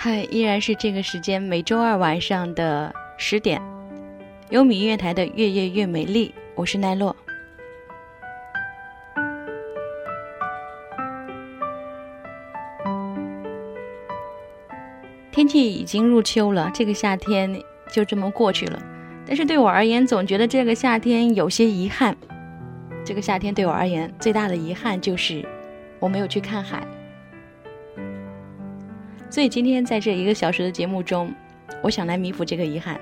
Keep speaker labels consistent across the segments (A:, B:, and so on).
A: 嗨，依然是这个时间，每周二晚上的十点，优米音乐台的《月夜越美丽》，我是奈落。天气已经入秋了，这个夏天就这么过去了。但是对我而言，总觉得这个夏天有些遗憾。这个夏天对我而言，最大的遗憾就是我没有去看海。所以今天在这一个小时的节目中，我想来弥补这个遗憾，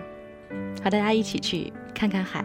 A: 和大家一起去看看海。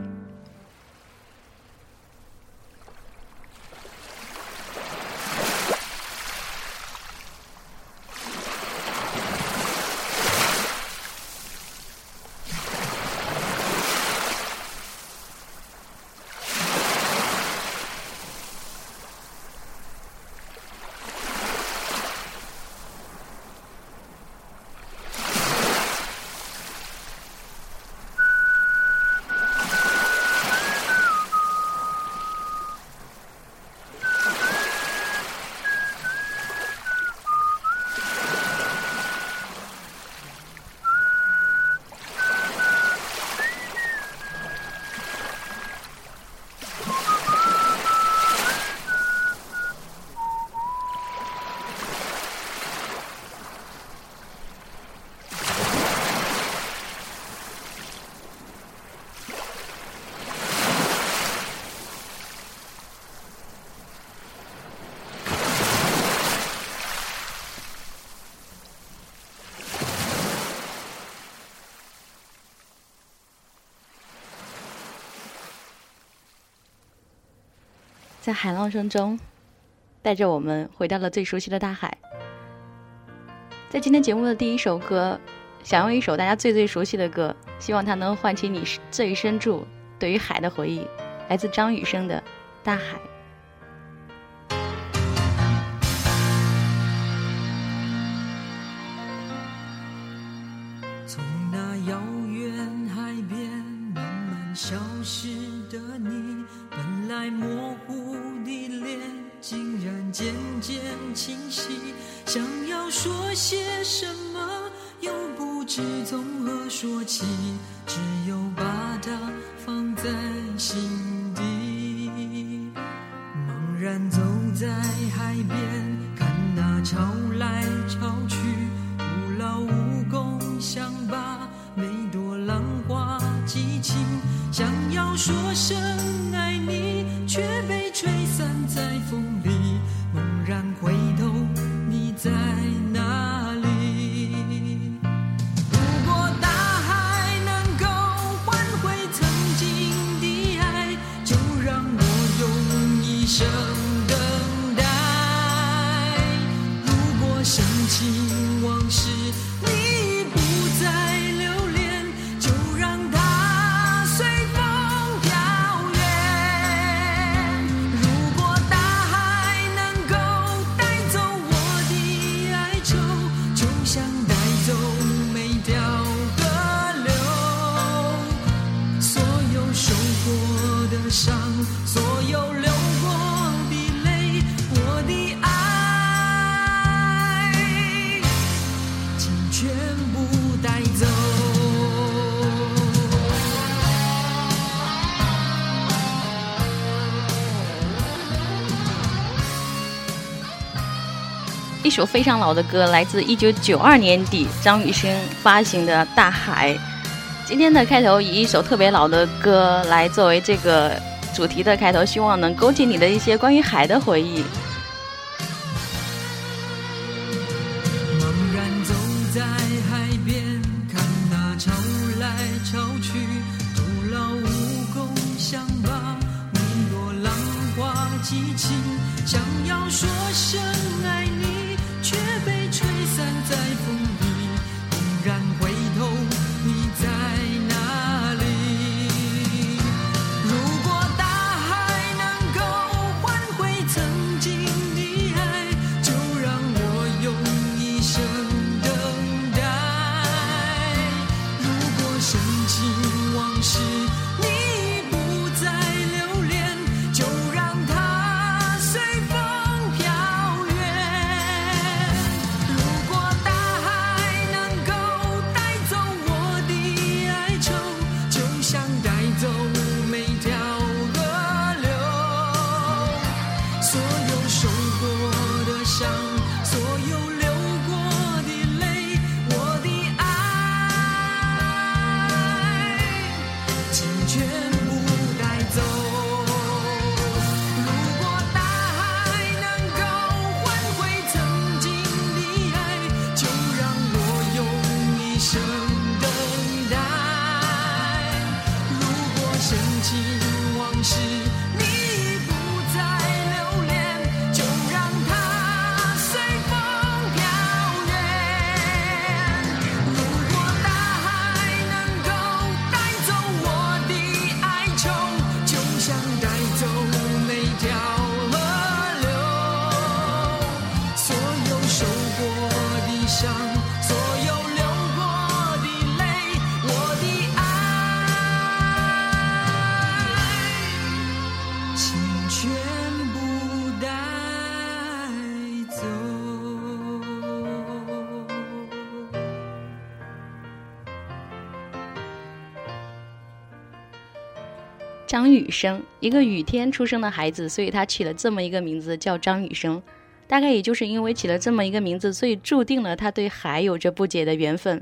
A: 在海浪声中，带着我们回到了最熟悉的大海。在今天节目的第一首歌，想用一首大家最最熟悉的歌，希望它能唤起你最深处对于海的回忆，来自张雨生的《大海》。一首非常老的歌，来自一九九二年底张雨生发行的《大海》。今天的开头以一首特别老的歌来作为这个主题的开头，希望能勾起你的一些关于海的回忆。张雨生，一个雨天出生的孩子，所以他起了这么一个名字叫张雨生。大概也就是因为起了这么一个名字，所以注定了他对海有着不解的缘分。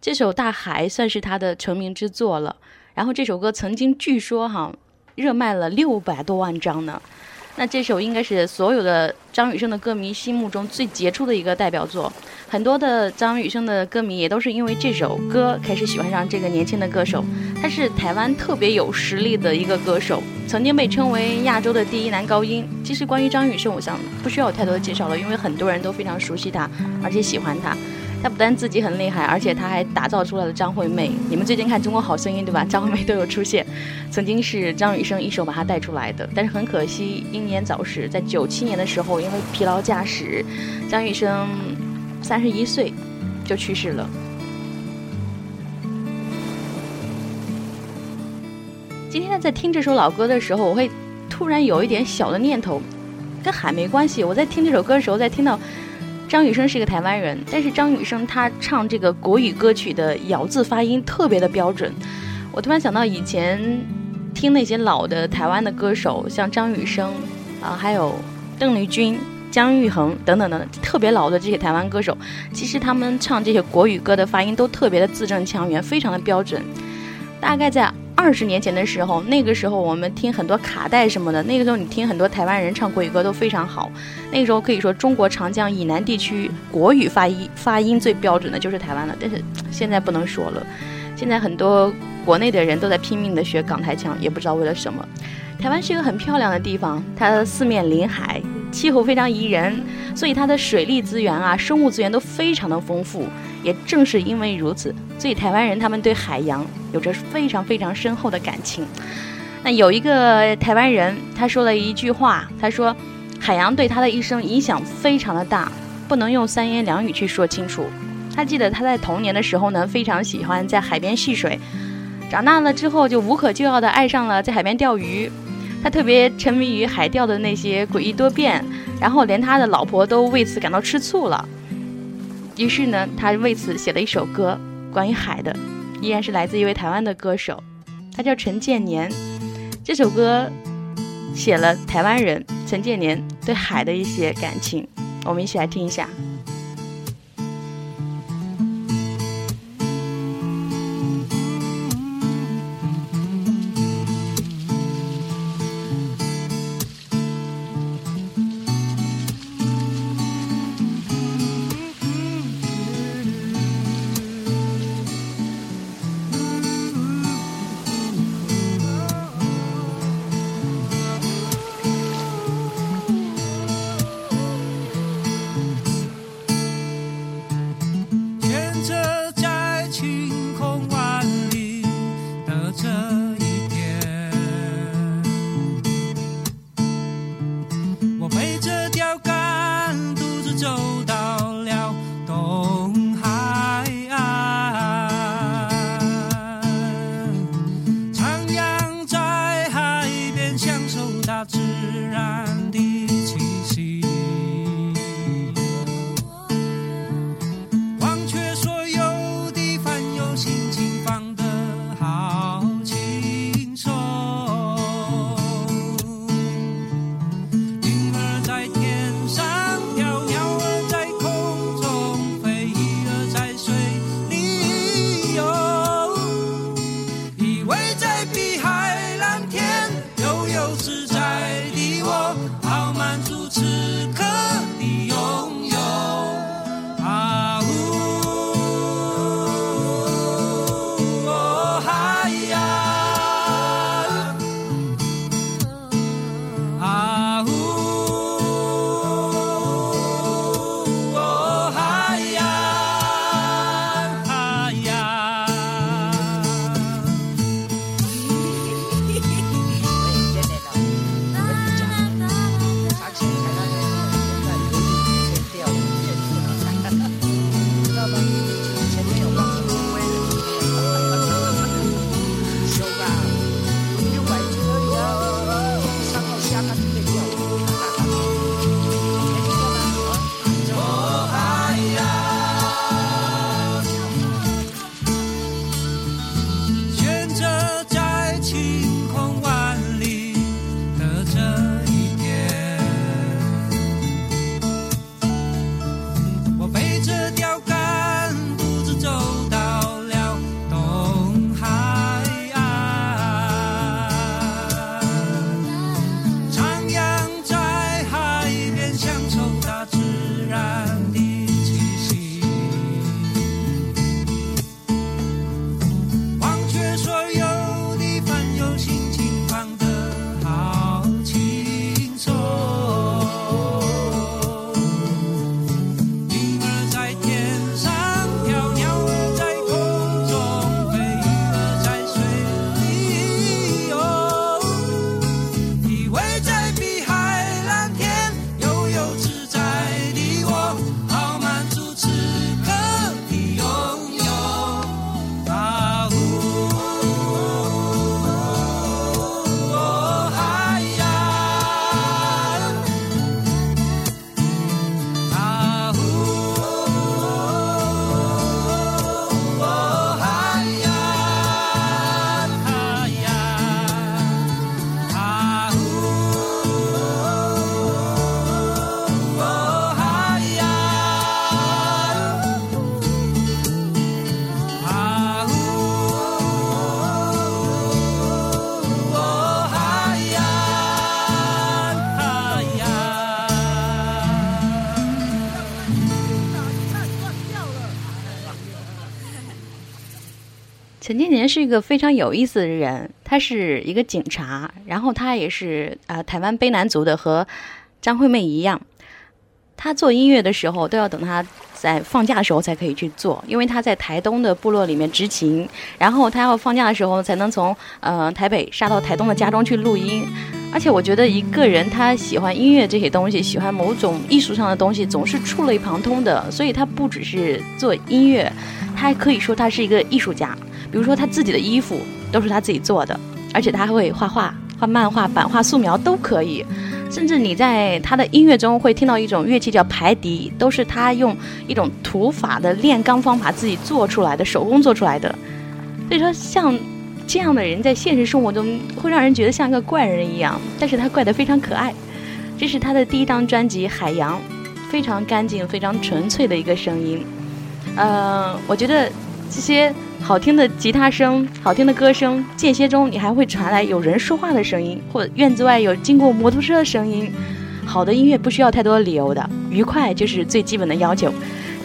A: 这首《大海》算是他的成名之作了。然后这首歌曾经据说哈热卖了六百多万张呢。那这首应该是所有的张雨生的歌迷心目中最杰出的一个代表作。很多的张雨生的歌迷也都是因为这首歌开始喜欢上这个年轻的歌手。他是台湾特别有实力的一个歌手，曾经被称为亚洲的第一男高音。其实关于张雨生，我想不需要太多的介绍了，因为很多人都非常熟悉他，而且喜欢他。他不但自己很厉害，而且他还打造出来了张惠妹。你们最近看《中国好声音》对吧？张惠妹都有出现。曾经是张雨生一手把他带出来的，但是很可惜英年早逝，在九七年的时候因为疲劳驾驶，张雨生。三十一岁就去世了。今天，在听这首老歌的时候，我会突然有一点小的念头，跟海没关系。我在听这首歌的时候，在听到张雨生是一个台湾人，但是张雨生他唱这个国语歌曲的咬字发音特别的标准。我突然想到以前听那些老的台湾的歌手，像张雨生啊，还有邓丽君。姜育恒等等等等，特别老的这些台湾歌手，其实他们唱这些国语歌的发音都特别的字正腔圆，非常的标准。大概在二十年前的时候，那个时候我们听很多卡带什么的，那个时候你听很多台湾人唱国语歌都非常好。那个时候可以说中国长江以南地区国语发音发音最标准的就是台湾了。但是现在不能说了，现在很多国内的人都在拼命的学港台腔，也不知道为了什么。台湾是一个很漂亮的地方，它四面临海。气候非常宜人，所以它的水利资源啊、生物资源都非常的丰富。也正是因为如此，所以台湾人他们对海洋有着非常非常深厚的感情。那有一个台湾人，他说了一句话，他说：“海洋对他的一生影响非常的大，不能用三言两语去说清楚。”他记得他在童年的时候呢，非常喜欢在海边戏水，长大了之后就无可救药的爱上了在海边钓鱼。他特别沉迷于海钓的那些诡异多变，然后连他的老婆都为此感到吃醋了。于是呢，他为此写了一首歌，关于海的，依然是来自一位台湾的歌手，他叫陈建年。这首歌写了台湾人陈建年对海的一些感情，我们一起来听一下。陈建年是一个非常有意思的人，他是一个警察，然后他也是啊台湾卑南族的，和张惠妹一样。他做音乐的时候都要等他在放假的时候才可以去做，因为他在台东的部落里面执勤，然后他要放假的时候才能从呃台北杀到台东的家中去录音。而且我觉得一个人他喜欢音乐这些东西，喜欢某种艺术上的东西，总是触类旁通的。所以他不只是做音乐，他还可以说他是一个艺术家。比如说他自己的衣服都是他自己做的，而且他还会画画、画漫画、版画、素描都可以。甚至你在他的音乐中会听到一种乐器叫排笛，都是他用一种土法的炼钢方法自己做出来的，手工做出来的。所以说，像这样的人在现实生活中会让人觉得像一个怪人一样，但是他怪得非常可爱。这是他的第一张专辑《海洋》，非常干净、非常纯粹的一个声音。呃，我觉得这些。好听的吉他声，好听的歌声，间歇中你还会传来有人说话的声音，或院子外有经过摩托车的声音。好的音乐不需要太多理由的，愉快就是最基本的要求。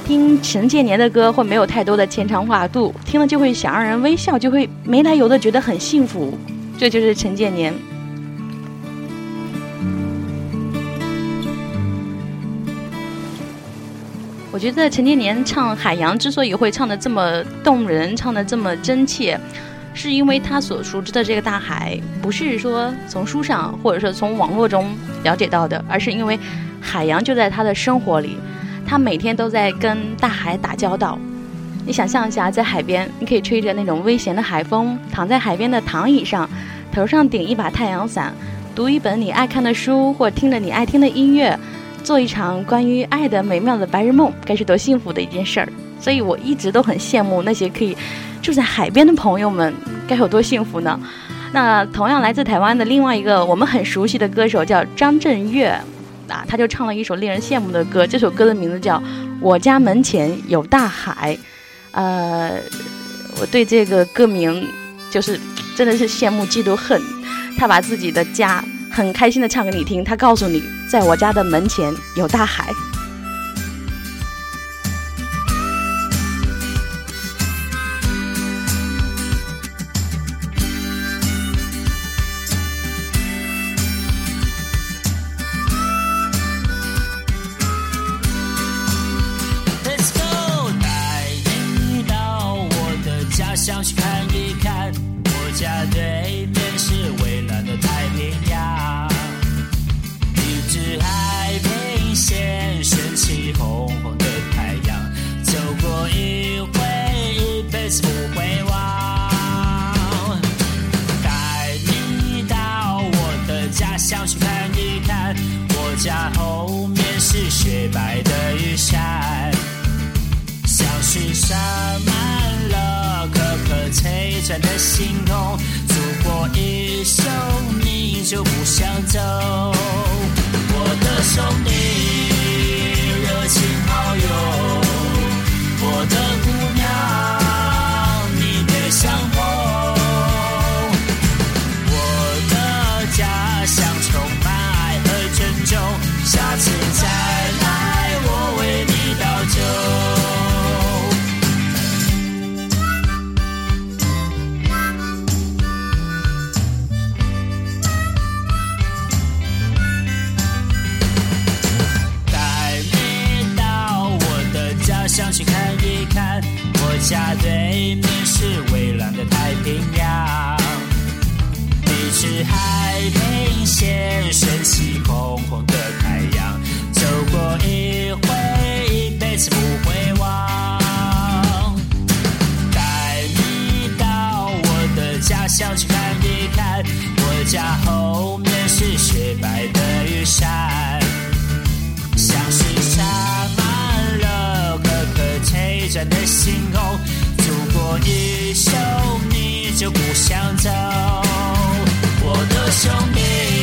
A: 听陈建年的歌会没有太多的牵肠挂肚，听了就会想让人微笑，就会没来由的觉得很幸福。这就是陈建年。我觉得陈建年唱《海洋》之所以会唱的这么动人，唱的这么真切，是因为他所熟知的这个大海，不是说从书上或者说从网络中了解到的，而是因为海洋就在他的生活里，他每天都在跟大海打交道。你想象一下，在海边，你可以吹着那种微咸的海风，躺在海边的躺椅上，头上顶一把太阳伞，读一本你爱看的书，或听着你爱听的音乐。做一场关于爱的美妙的白日梦，该是多幸福的一件事儿。所以我一直都很羡慕那些可以住在海边的朋友们，该有多幸福呢？那同样来自台湾的另外一个我们很熟悉的歌手叫张震岳，啊，他就唱了一首令人羡慕的歌。这首歌的名字叫《我家门前有大海》。呃，我对这个歌名就是真的是羡慕嫉妒恨。他把自己的家。很开心的唱给你听，他告诉你，在我家的门前有大海。
B: 想去看一看，我家后面是雪白的玉山，像是洒满了颗颗璀璨的星空，祖国一生你就不想走，我的兄弟，热情好友，我的姑。家对面是蔚蓝的太平洋，你是海平线升起红红的太阳，走过一回，一辈子不会忘。带你到我的家乡去看一看，我家后面是雪白的玉山，璨的星空，走过一生，你就不想走。我的兄弟，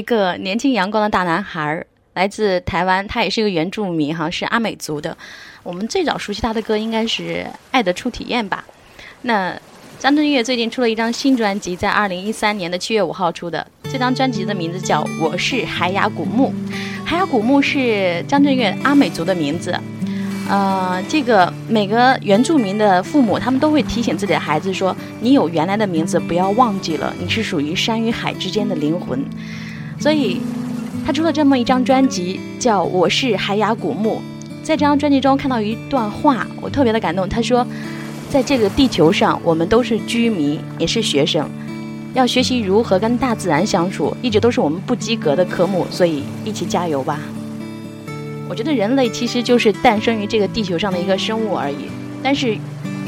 A: 一个年轻阳光的大男孩，来自台湾，他也是一个原住民，哈，是阿美族的。我们最早熟悉他的歌应该是《爱的初体验》吧？那张震岳最近出了一张新专辑，在二零一三年的七月五号出的。这张专辑的名字叫《我是海雅古木》，海雅古木是张震岳阿美族的名字。呃，这个每个原住民的父母，他们都会提醒自己的孩子说：“你有原来的名字，不要忘记了，你是属于山与海之间的灵魂。”所以，他出了这么一张专辑，叫《我是海雅古木》。在这张专辑中看到一段话，我特别的感动。他说：“在这个地球上，我们都是居民，也是学生，要学习如何跟大自然相处，一直都是我们不及格的科目，所以一起加油吧。”我觉得人类其实就是诞生于这个地球上的一个生物而已，但是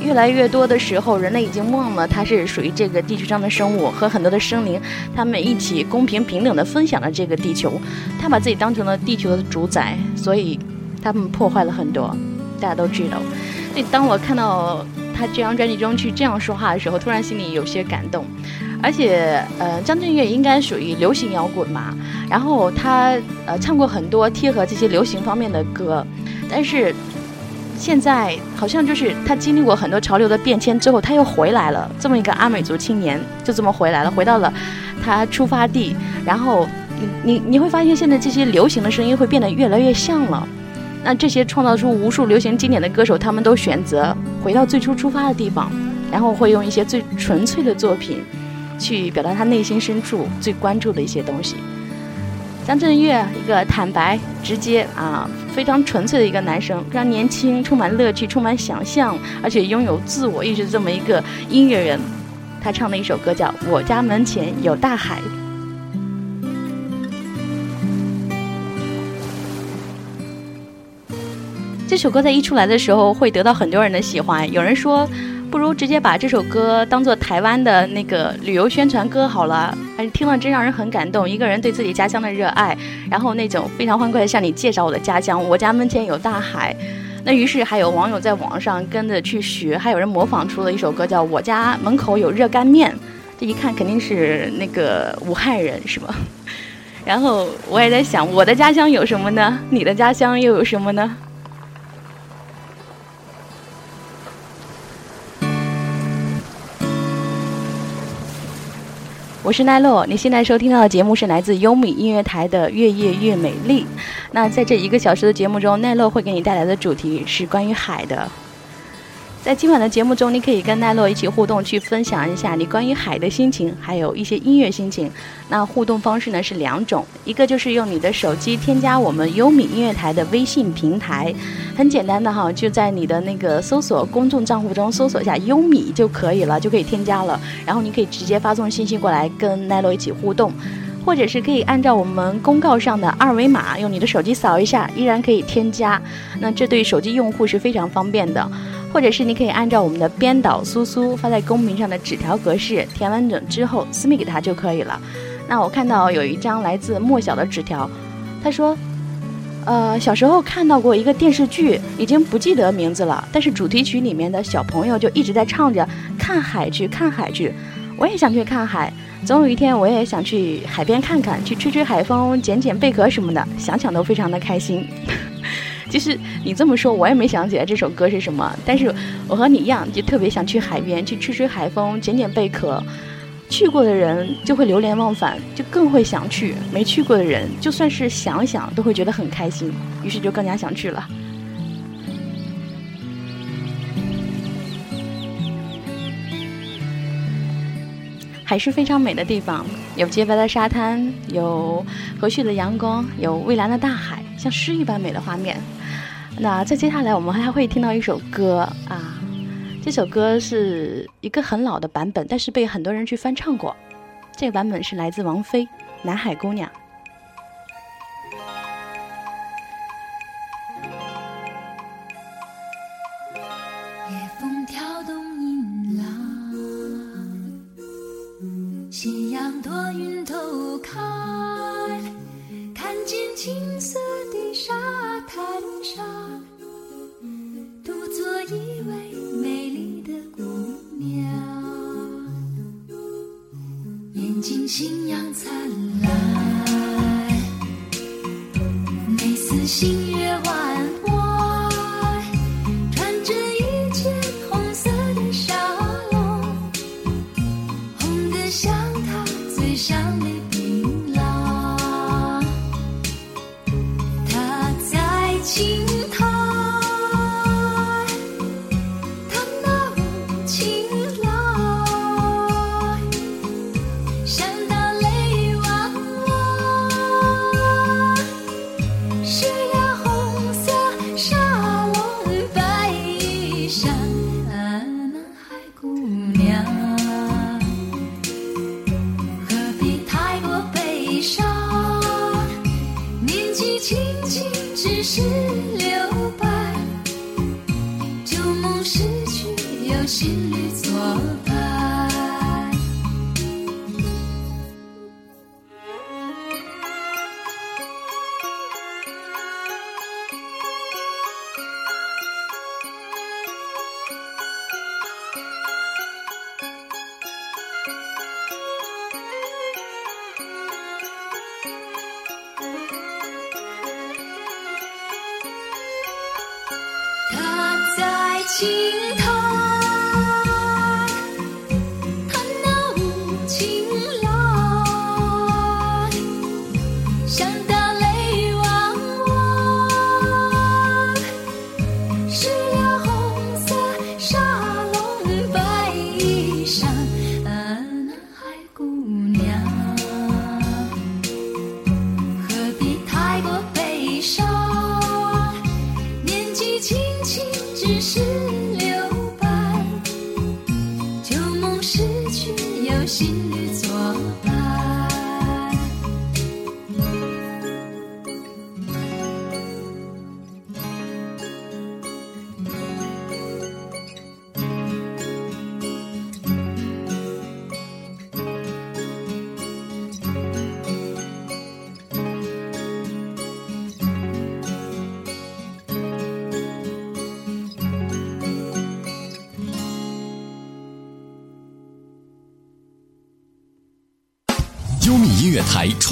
A: 越来越多的时候，人类已经忘了它是属于这个地球上的生物，和很多的生灵，他们一起公平平等的分享了这个地球，他把自己当成了地球的主宰，所以他们破坏了很多，大家都知道。所以当我看到他这张专辑中去这样说话的时候，突然心里有些感动。而且，呃，张震岳应该属于流行摇滚嘛，然后他呃唱过很多贴合这些流行方面的歌，但是现在好像就是他经历过很多潮流的变迁之后，他又回来了，这么一个阿美族青年就这么回来了，回到了他出发地，然后你你你会发现现在这些流行的声音会变得越来越像了，那这些创造出无数流行经典的歌手，他们都选择回到最初出发的地方，然后会用一些最纯粹的作品。去表达他内心深处最关注的一些东西。张震岳，一个坦白、直接啊，非常纯粹的一个男生，非常年轻，充满乐趣，充满想象，而且拥有自我意识这么一个音乐人。他唱的一首歌叫《我家门前有大海》。这首歌在一出来的时候，会得到很多人的喜欢。有人说。不如直接把这首歌当做台湾的那个旅游宣传歌好了，哎听了真让人很感动。一个人对自己家乡的热爱，然后那种非常欢快的向你介绍我的家乡，我家门前有大海。那于是还有网友在网上跟着去学，还有人模仿出了一首歌叫《我家门口有热干面》，这一看肯定是那个武汉人是吧？然后我也在想，我的家乡有什么呢？你的家乡又有什么呢？我是奈落，你现在收听到的节目是来自优米音乐台的《越夜越美丽》。那在这一个小时的节目中，奈落会给你带来的主题是关于海的。在今晚的节目中，你可以跟奈落一起互动，去分享一下你关于海的心情，还有一些音乐心情。那互动方式呢是两种，一个就是用你的手机添加我们优米音乐台的微信平台，很简单的哈，就在你的那个搜索公众账户中搜索一下优米就可以了，就可以添加了。然后你可以直接发送信息过来跟奈落一起互动，或者是可以按照我们公告上的二维码，用你的手机扫一下，依然可以添加。那这对手机用户是非常方便的。或者是你可以按照我们的编导苏苏发在公屏上的纸条格式填完整之后私密给他就可以了。那我看到有一张来自莫小的纸条，他说：“呃，小时候看到过一个电视剧，已经不记得名字了，但是主题曲里面的小朋友就一直在唱着‘看海去，看海去’，我也想去看海，总有一天我也想去海边看看，去吹吹海风，捡捡贝壳什么的，想想都非常的开心。”其实你这么说，我也没想起来这首歌是什么。但是我和你一样，就特别想去海边，去吹吹海风，捡捡贝壳。去过的人就会流连忘返，就更会想去；没去过的人，就算是想想，都会觉得很开心，于是就更加想去了。海是非常美的地方，有洁白的沙滩，有和煦的阳光，有蔚蓝的大海，像诗一般美的画面。那在接下来，我们还会听到一首歌啊，这首歌是一个很老的版本，但是被很多人去翻唱过。这个版本是来自王菲《南海姑娘》。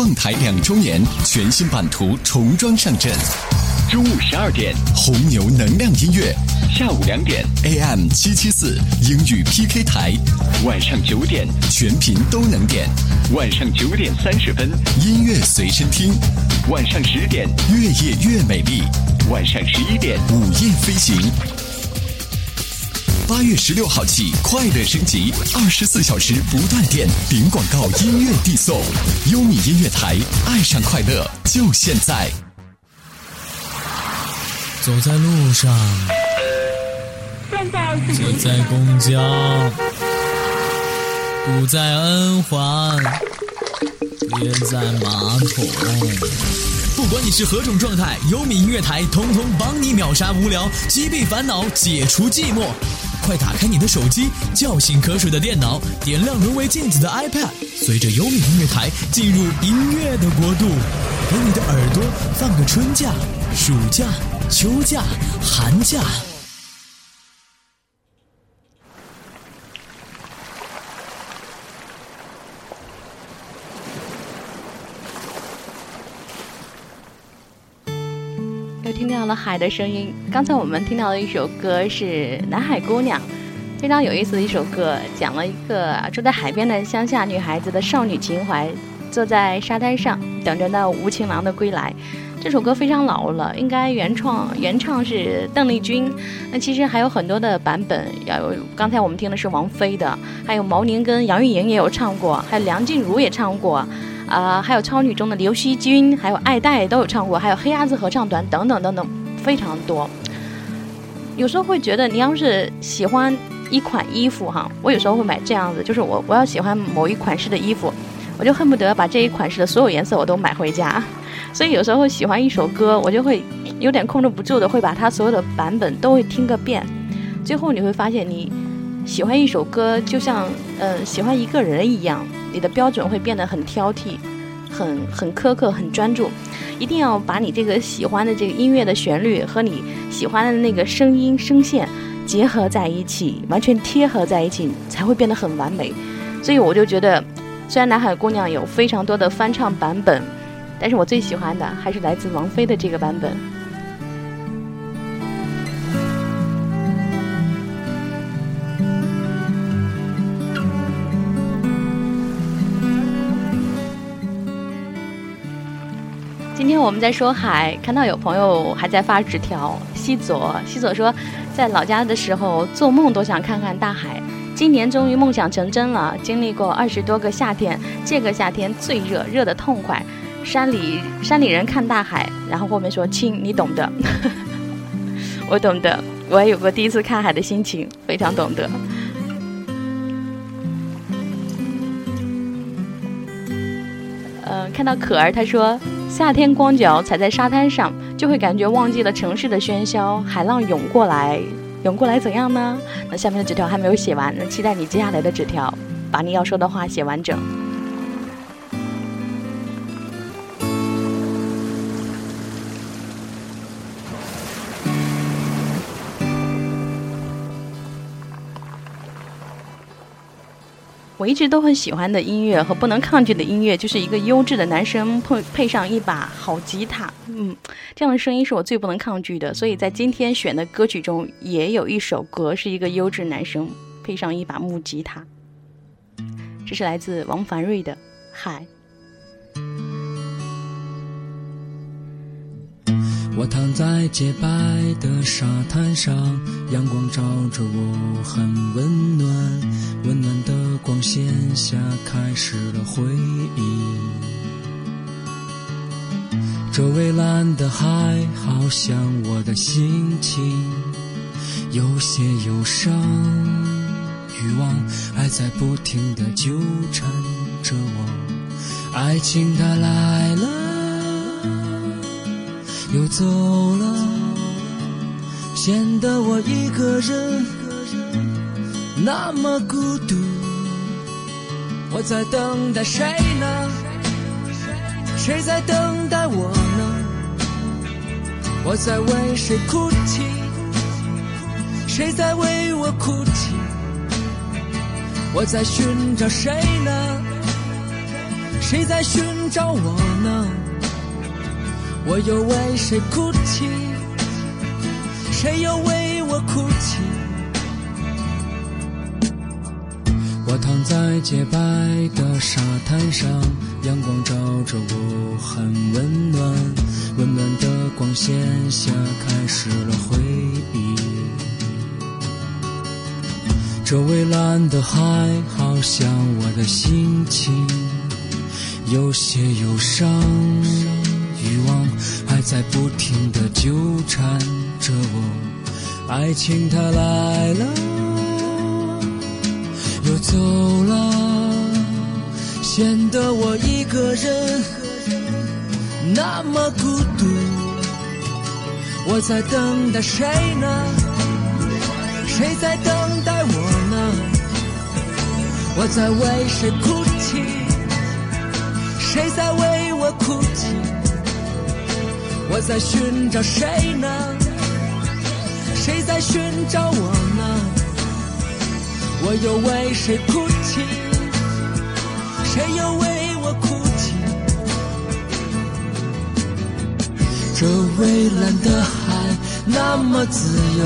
C: 创台两周年全新版图重装上阵，中午十二点，红牛能量音乐。下午两点，AM 七七四英语 PK 台，晚上九点，全频都能点，晚上九点三十分，音乐随身听，晚上十点，越夜越美丽，晚上十一点，午夜飞行。八月十六号起，快乐升级，二十四小时不断电，零广告音乐递送。优米音乐台，爱上快乐就现在。
D: 走在路上，坐在公交，不在 N 环，憋在马桶。不管你是何种状态，优米音乐台通通帮你秒杀无聊，击毙烦恼，解除寂寞。快打开你的手机，叫醒瞌睡的电脑，点亮沦为镜子的 iPad，随着优米音乐台进入音乐的国度，给你的耳朵放个春假、暑假、秋假、寒假。
A: 海的声音。刚才我们听到的一首歌是《南海姑娘》，非常有意思的一首歌，讲了一个住在海边的乡下女孩子的少女情怀，坐在沙滩上等着那无情郎的归来。这首歌非常老了，应该原创原唱是邓丽君。那其实还有很多的版本，要有刚才我们听的是王菲的，还有毛宁跟杨钰莹也有唱过，还有梁静茹也唱过。啊、还有超女中的刘惜君，还有爱戴都有唱过，还有黑鸭子合唱团等等等等，非常多。有时候会觉得，你要是喜欢一款衣服哈，我有时候会买这样子，就是我我要喜欢某一款式的衣服，我就恨不得把这一款式的所有颜色我都买回家。所以有时候喜欢一首歌，我就会有点控制不住的，会把它所有的版本都会听个遍。最后你会发现，你喜欢一首歌，就像呃喜欢一个人一样，你的标准会变得很挑剔，很很苛刻，很专注。一定要把你这个喜欢的这个音乐的旋律和你喜欢的那个声音声线结合在一起，完全贴合在一起，才会变得很完美。所以我就觉得，虽然《南海姑娘》有非常多的翻唱版本，但是我最喜欢的还是来自王菲的这个版本。我们在说海，看到有朋友还在发纸条。西佐，西佐说，在老家的时候做梦都想看看大海，今年终于梦想成真了。经历过二十多个夏天，这个夏天最热，热得痛快。山里山里人看大海，然后后面说亲，你懂的，我懂得，我也有过第一次看海的心情，非常懂得。呃，看到可儿，他说夏天光脚踩在沙滩上，就会感觉忘记了城市的喧嚣，海浪涌过来，涌过来怎样呢？那下面的纸条还没有写完，那期待你接下来的纸条，把你要说的话写完整。我一直都很喜欢的音乐和不能抗拒的音乐，就是一个优质的男生配配上一把好吉他，嗯，这样的声音是我最不能抗拒的。所以在今天选的歌曲中，也有一首歌是一个优质男生配上一把木吉他，这是来自王凡瑞的《海》。
E: 我躺在洁白的沙滩上，阳光照着我，很温暖。温暖的光线下，开始了回忆。这蔚蓝的海，好像我的心情，有些忧伤。欲望还在不停地纠缠着我，爱情它来了。又走了，显得我一个人那么孤独。我在等待谁呢？谁在等待我呢？我在为谁哭泣？谁在为我哭泣？我在寻找谁呢？谁在寻找我呢？我又为谁哭泣？谁又为我哭泣？我躺在洁白的沙滩上，阳光照着我，很温暖。温暖的光线下，开始了回忆。这蔚蓝的海，好像我的心情，有些忧伤。欲望还在不停地纠缠着我，爱情它来了的我一个人那么孤独。我在等待谁呢？谁在等待我呢？我在为谁哭泣？谁在为我哭泣？我在寻找谁呢？谁在寻找我呢？我又为谁哭没有为我哭泣？这蔚蓝的海那么自由，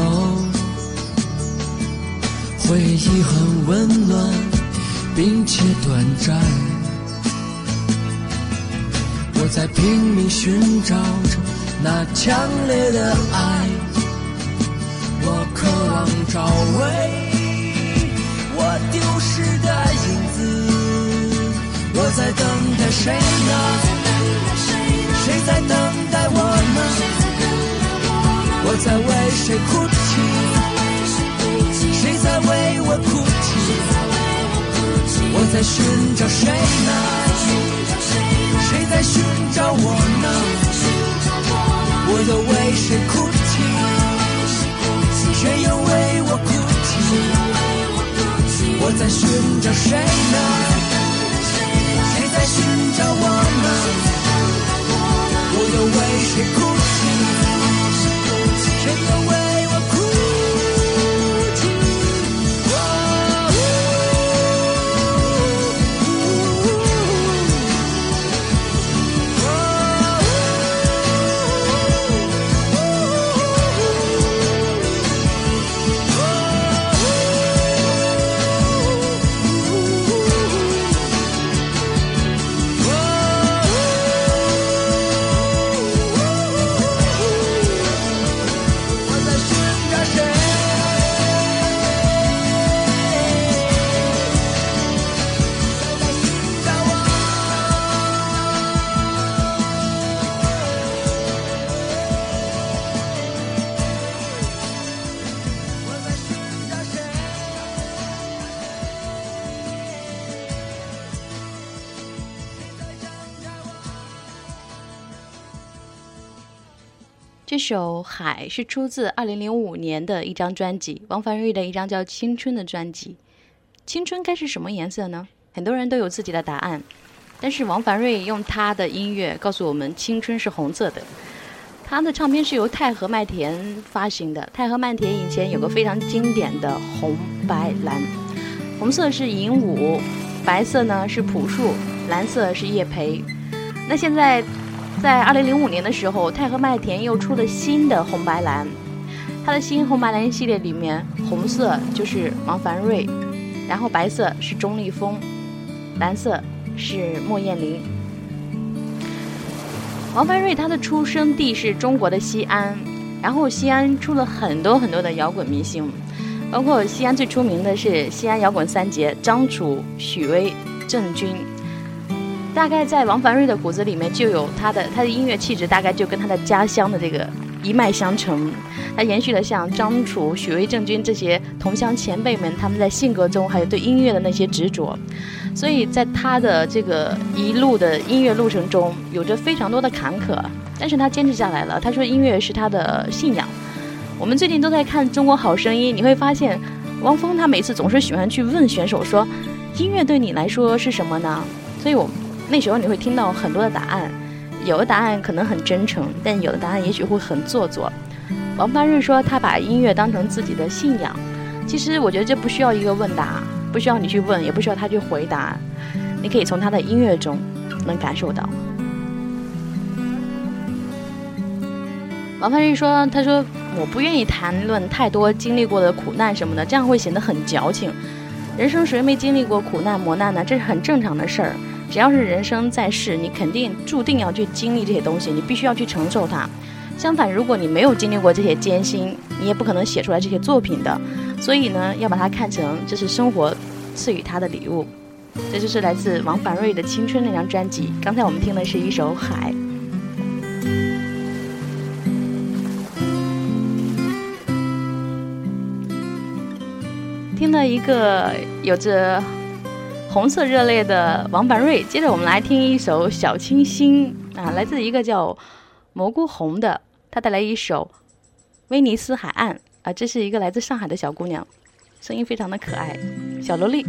E: 回忆很温暖，并且短暂。我在拼命寻找着。那强烈的爱，我渴望找回我丢失的影子。我在等待谁呢？谁在等待我呢？我在为谁哭泣？谁在为我哭泣？我在寻找谁呢？谁在寻找我呢？我又为谁哭泣？谁又为我哭泣？我在寻找谁呢？我在寻找我吗？我又为谁哭泣？
A: 海》是出自2005年的一张专辑，王凡瑞的一张叫《青春》的专辑。青春该是什么颜色呢？很多人都有自己的答案，但是王凡瑞用他的音乐告诉我们，青春是红色的。他的唱片是由太和麦田发行的。太和麦田以前有个非常经典的红白蓝，红色是银武，白色呢是朴树，蓝色是叶培。那现在。在二零零五年的时候，太和麦田又出了新的红白蓝，它的新红白蓝系列里面，红色就是王凡瑞，然后白色是钟立风，蓝色是莫艳玲。王凡瑞他的出生地是中国的西安，然后西安出了很多很多的摇滚明星，包括西安最出名的是西安摇滚三杰张楚、许巍、郑钧。大概在王凡瑞的骨子里面就有他的他的音乐气质，大概就跟他的家乡的这个一脉相承。他延续了像张楚、许巍、郑钧这些同乡前辈们他们在性格中还有对音乐的那些执着，所以在他的这个一路的音乐路程中有着非常多的坎坷，但是他坚持下来了。他说音乐是他的信仰。我们最近都在看《中国好声音》，你会发现汪峰他每次总是喜欢去问选手说：“音乐对你来说是什么呢？”所以，我。那时候你会听到很多的答案，有的答案可能很真诚，但有的答案也许会很做作。王八瑞说他把音乐当成自己的信仰，其实我觉得这不需要一个问答，不需要你去问，也不需要他去回答，你可以从他的音乐中能感受到。王八瑞说：“他说我不愿意谈论太多经历过的苦难什么的，这样会显得很矫情。人生谁没经历过苦难磨难呢？这是很正常的事儿。”只要是人生在世，你肯定注定要去经历这些东西，你必须要去承受它。相反，如果你没有经历过这些艰辛，你也不可能写出来这些作品的。所以呢，要把它看成这是生活赐予他的礼物。这就是来自王凡瑞的《青春》那张专辑。刚才我们听的是一首《海》，听了一个有着。红色热烈的王凡瑞，接着我们来听一首小清新啊，来自一个叫蘑菇红的，他带来一首《威尼斯海岸》啊，这是一个来自上海的小姑娘，声音非常的可爱，小萝莉。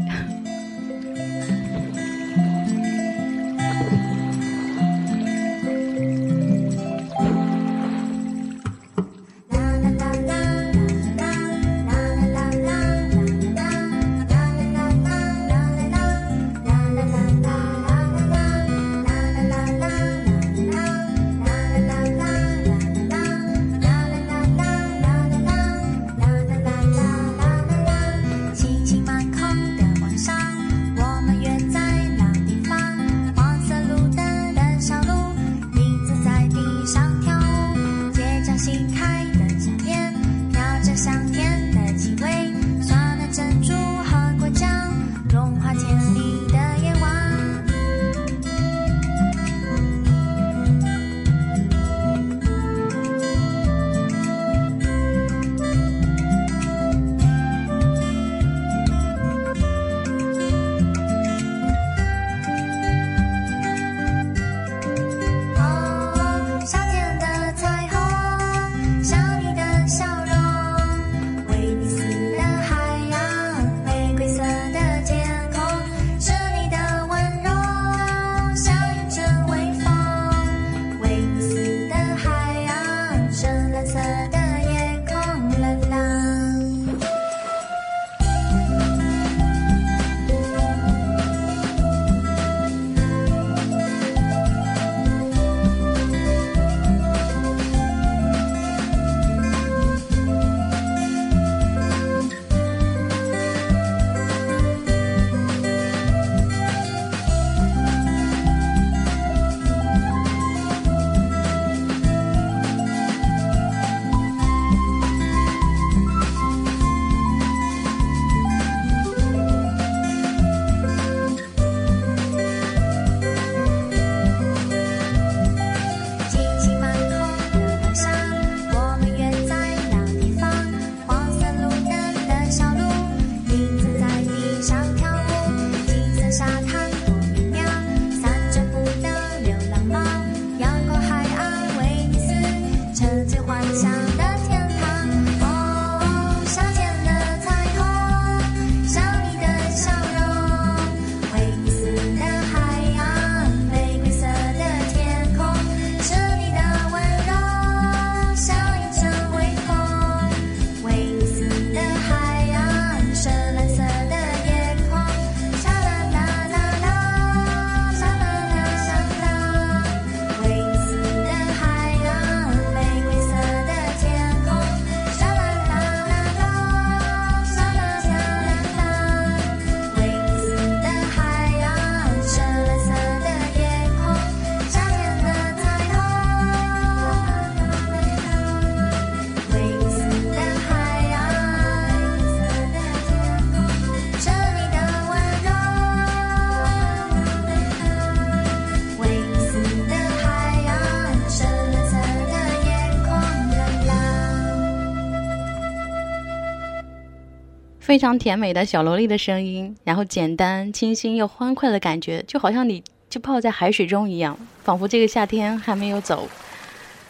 A: 非常甜美的小萝莉的声音，然后简单、清新又欢快的感觉，就好像你就泡在海水中一样，仿佛这个夏天还没有走。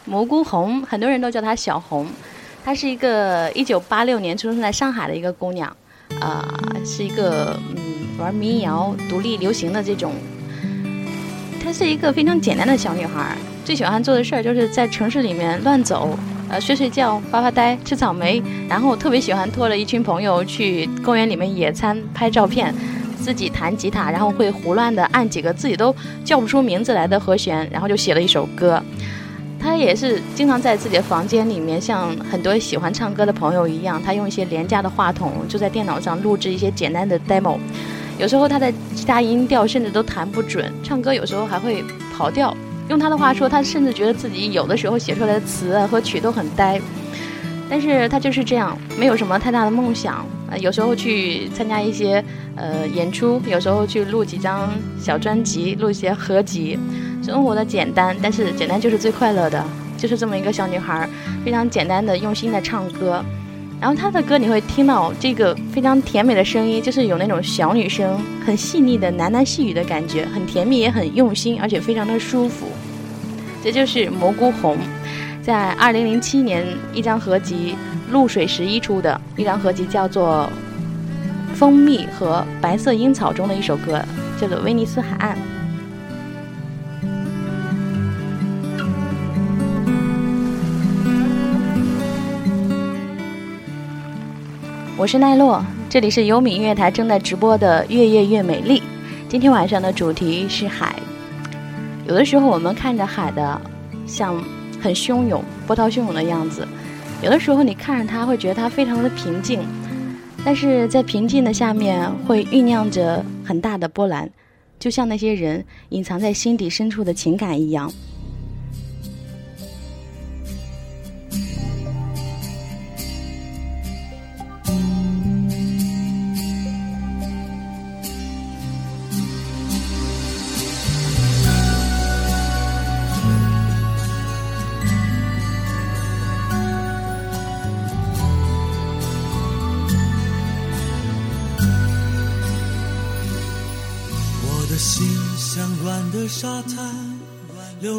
A: 蘑菇红，很多人都叫她小红，她是一个一九八六年出生在上海的一个姑娘，啊、是一个嗯玩民谣、独立流行的这种。她是一个非常简单的小女孩，最喜欢做的事儿就是在城市里面乱走，呃，睡睡觉、发发呆、吃草莓，然后特别喜欢拖着一群朋友去公园里面野餐、拍照片，自己弹吉他，然后会胡乱的按几个自己都叫不出名字来的和弦，然后就写了一首歌。他也是经常在自己的房间里面，像很多喜欢唱歌的朋友一样，他用一些廉价的话筒，就在电脑上录制一些简单的 demo。有时候他的吉他音调甚至都弹不准，唱歌有时候还会跑调。用他的话说，他甚至觉得自己有的时候写出来的词和曲都很呆。但是他就是这样，没有什么太大的梦想。呃，有时候去参加一些呃演出，有时候去录几张小专辑，录一些合集。生活的简单，但是简单就是最快乐的，就是这么一个小女孩，非常简单的用心的唱歌。然后她的歌你会听到这个非常甜美的声音，就是有那种小女生很细腻的喃喃细语的感觉，很甜蜜也很用心，而且非常的舒服。这就是蘑菇红，在二零零七年一张合集《露水十一》出的一张合集，叫做《蜂蜜和白色樱草》中的一首歌，叫做《威尼斯海岸》。我是奈落，这里是优米音乐台正在直播的《月夜越美丽》。今天晚上的主题是海。有的时候我们看着海的像很汹涌、波涛汹涌的样子，有的时候你看着它会觉得它非常的平静，但是在平静的下面会酝酿着很大的波澜，就像那些人隐藏在心底深处的情感一样。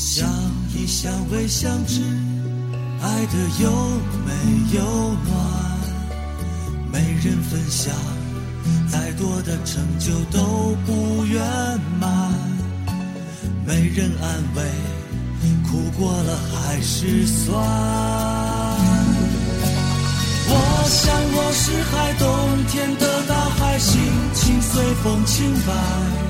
F: 相依相偎相知，爱的有没有暖？没人分享，再多的成就都不圆满。没人安慰，苦过了还是酸。我想我是海，冬天的大海，心情随风轻摆。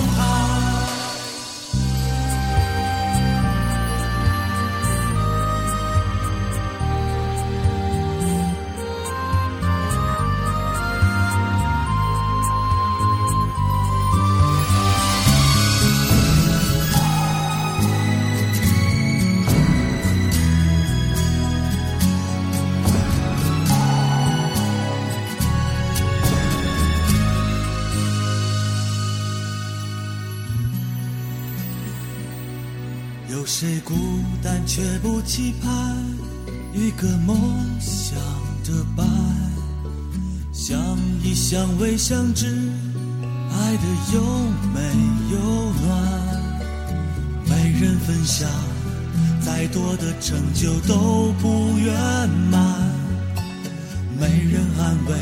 F: 期盼一个梦想的伴？相依相偎相知，爱的有没有暖？没人分享，再多的成就都不圆满。没人安慰，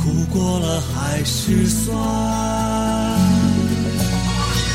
F: 哭过了还是酸。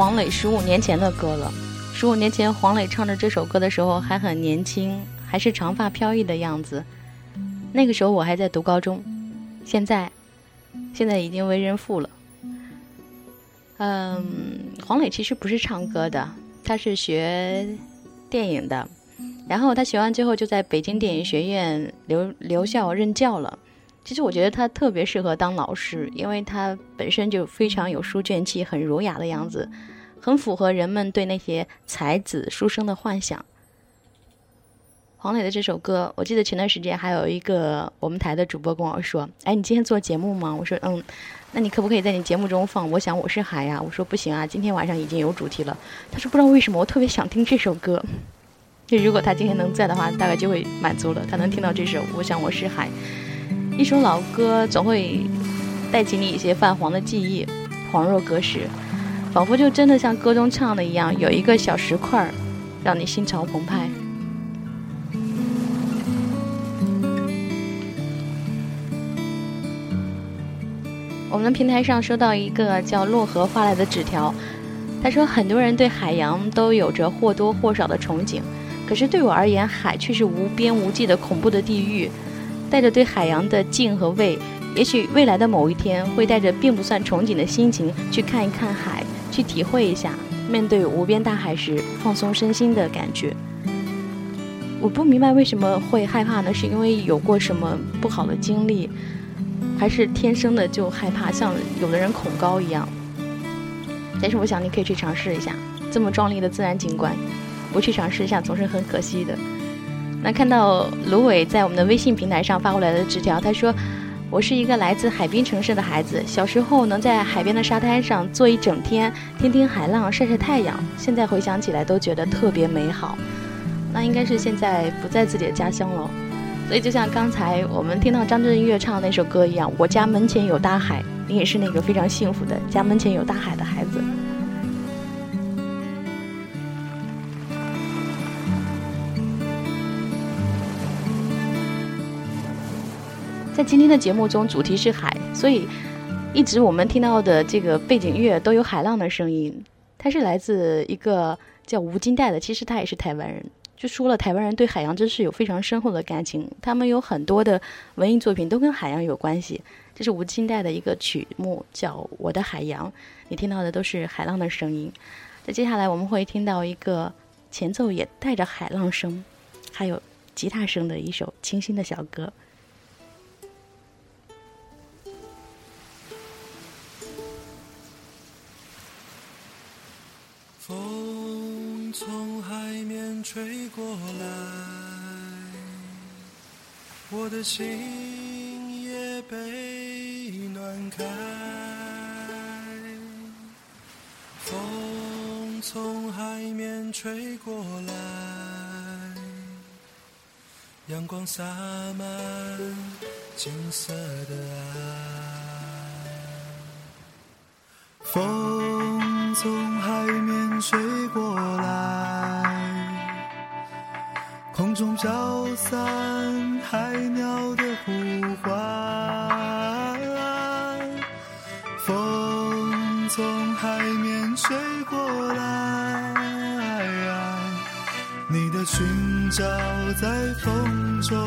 A: 黄磊十五年前的歌了。十五年前，黄磊唱着这首歌的时候还很年轻，还是长发飘逸的样子。那个时候我还在读高中，现在，现在已经为人父了。嗯，黄磊其实不是唱歌的，他是学电影的，然后他学完之后就在北京电影学院留留校任教了。其实我觉得他特别适合当老师，因为他本身就非常有书卷气，很儒雅的样子，很符合人们对那些才子书生的幻想。黄磊的这首歌，我记得前段时间还有一个我们台的主播跟我说：“哎，你今天做节目吗？”我说：“嗯，那你可不可以在你节目中放《我想我是海》呀？”我说：“不行啊，今天晚上已经有主题了。”他说：“不知道为什么，我特别想听这首歌。”就如果他今天能在的话，大概就会满足了。他能听到这首《我想我是海》。一首老歌总会带起你一些泛黄的记忆，恍若隔世，仿佛就真的像歌中唱的一样，有一个小石块，让你心潮澎湃。我们的平台上收到一个叫洛河发来的纸条，他说很多人对海洋都有着或多或少的憧憬，可是对我而言，海却是无边无际的恐怖的地狱。带着对海洋的敬和畏，也许未来的某一天会带着并不算憧憬的心情去看一看海，去体会一下面对无边大海时放松身心的感觉。我不明白为什么会害怕呢？是因为有过什么不好的经历，还是天生的就害怕，像有的人恐高一样？但是我想你可以去尝试一下，这么壮丽的自然景观，不去尝试一下总是很可惜的。那看到芦苇在我们的微信平台上发过来的纸条，他说：“我是一个来自海滨城市的孩子，小时候能在海边的沙滩上坐一整天，听听海浪，晒晒太阳，现在回想起来都觉得特别美好。那应该是现在不在自己的家乡了，所以就像刚才我们听到张震岳唱那首歌一样，我家门前有大海，你也是那个非常幸福的家门前有大海的孩子。”在今天的节目中，主题是海，所以一直我们听到的这个背景乐都有海浪的声音。它是来自一个叫吴金代的，其实他也是台湾人。就说了，台湾人对海洋真是有非常深厚的感情，他们有很多的文艺作品都跟海洋有关系。这是吴金代的一个曲目，叫《我的海洋》，你听到的都是海浪的声音。那接下来我们会听到一个前奏也带着海浪声，还有吉他声的一首清新的小歌。风从海面吹过来，
G: 我的心也被暖开。风从海面吹过来，阳光洒满金色的爱。风从海面吹过来，空中飘散海鸟的呼唤。风从海面吹过来，你的裙角在风中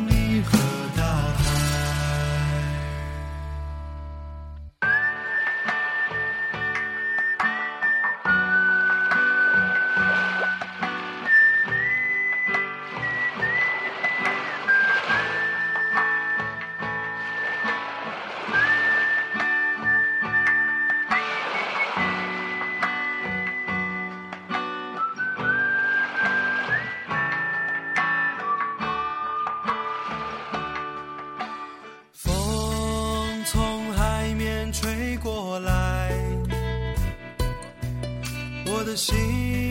G: 过来，
F: 我的心。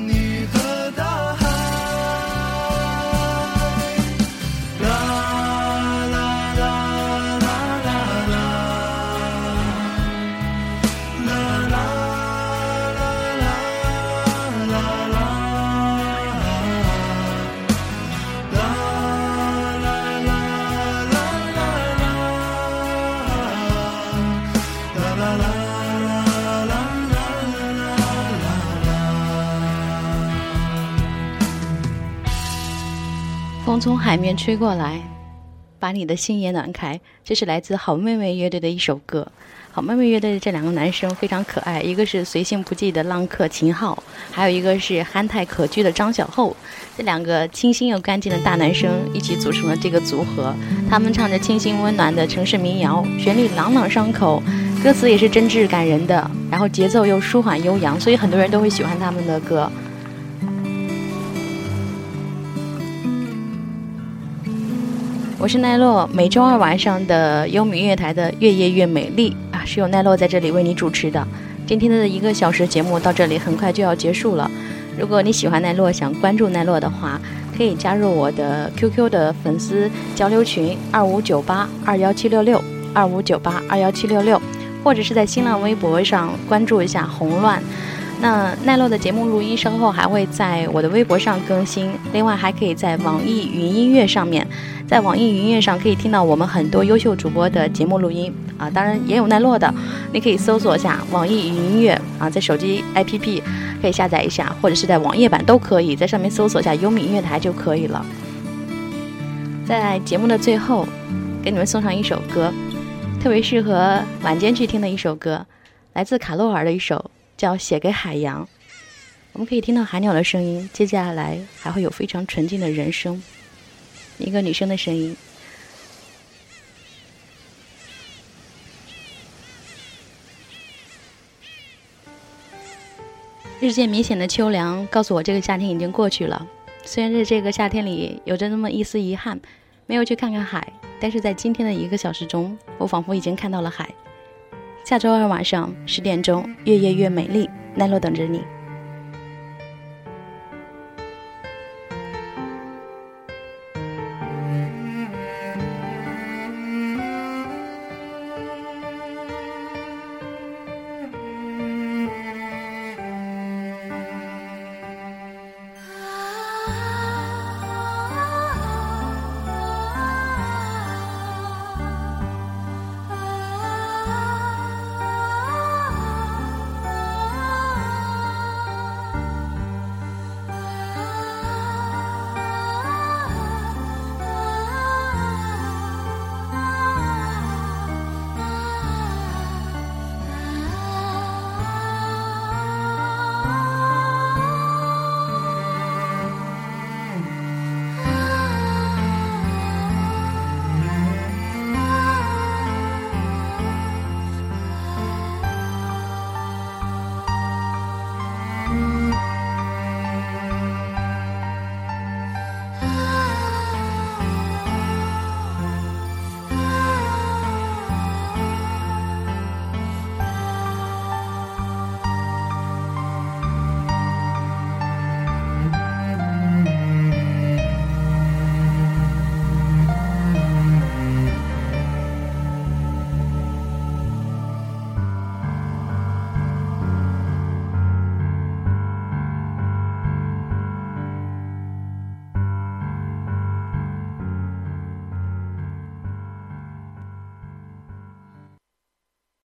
A: 风从海面吹过来，把你的心也暖开。这是来自好妹妹乐队的一首歌。好妹妹乐队的这两个男生非常可爱，一个是随性不羁的浪客秦昊，还有一个是憨态可掬的张小厚。这两个清新又干净的大男生一起组成了这个组合。他们唱着清新温暖的城市民谣，旋律朗朗上口，歌词也是真挚感人的，然后节奏又舒缓悠扬，所以很多人都会喜欢他们的歌。我是奈落，每周二晚上的优米音乐台的《越夜越美丽》啊，是由奈落在这里为你主持的。今天的一个小时节目到这里很快就要结束了。如果你喜欢奈落，想关注奈落的话，可以加入我的 QQ 的粉丝交流群二五九八二幺七六六二五九八二幺七六六，或者是在新浪微博上关注一下红乱。那奈落的节目录音稍后还会在我的微博上更新，另外还可以在网易云音乐上面，在网易云音乐上可以听到我们很多优秀主播的节目录音啊，当然也有奈落的，你可以搜索一下网易云音乐啊，在手机 APP 可以下载一下，或者是在网页版都可以，在上面搜索一下优米音乐台就可以了。在节目的最后，给你们送上一首歌，特别适合晚间去听的一首歌，来自卡洛尔的一首。叫写给海洋，我们可以听到海鸟的声音，接下来还会有非常纯净的人声，一个女生的声音。日渐明显的秋凉告诉我，这个夏天已经过去了。虽然在这个夏天里有着那么一丝遗憾，没有去看看海，但是在今天的一个小时中，我仿佛已经看到了海。下周二晚上十点钟，月夜越美丽，奈落等着你。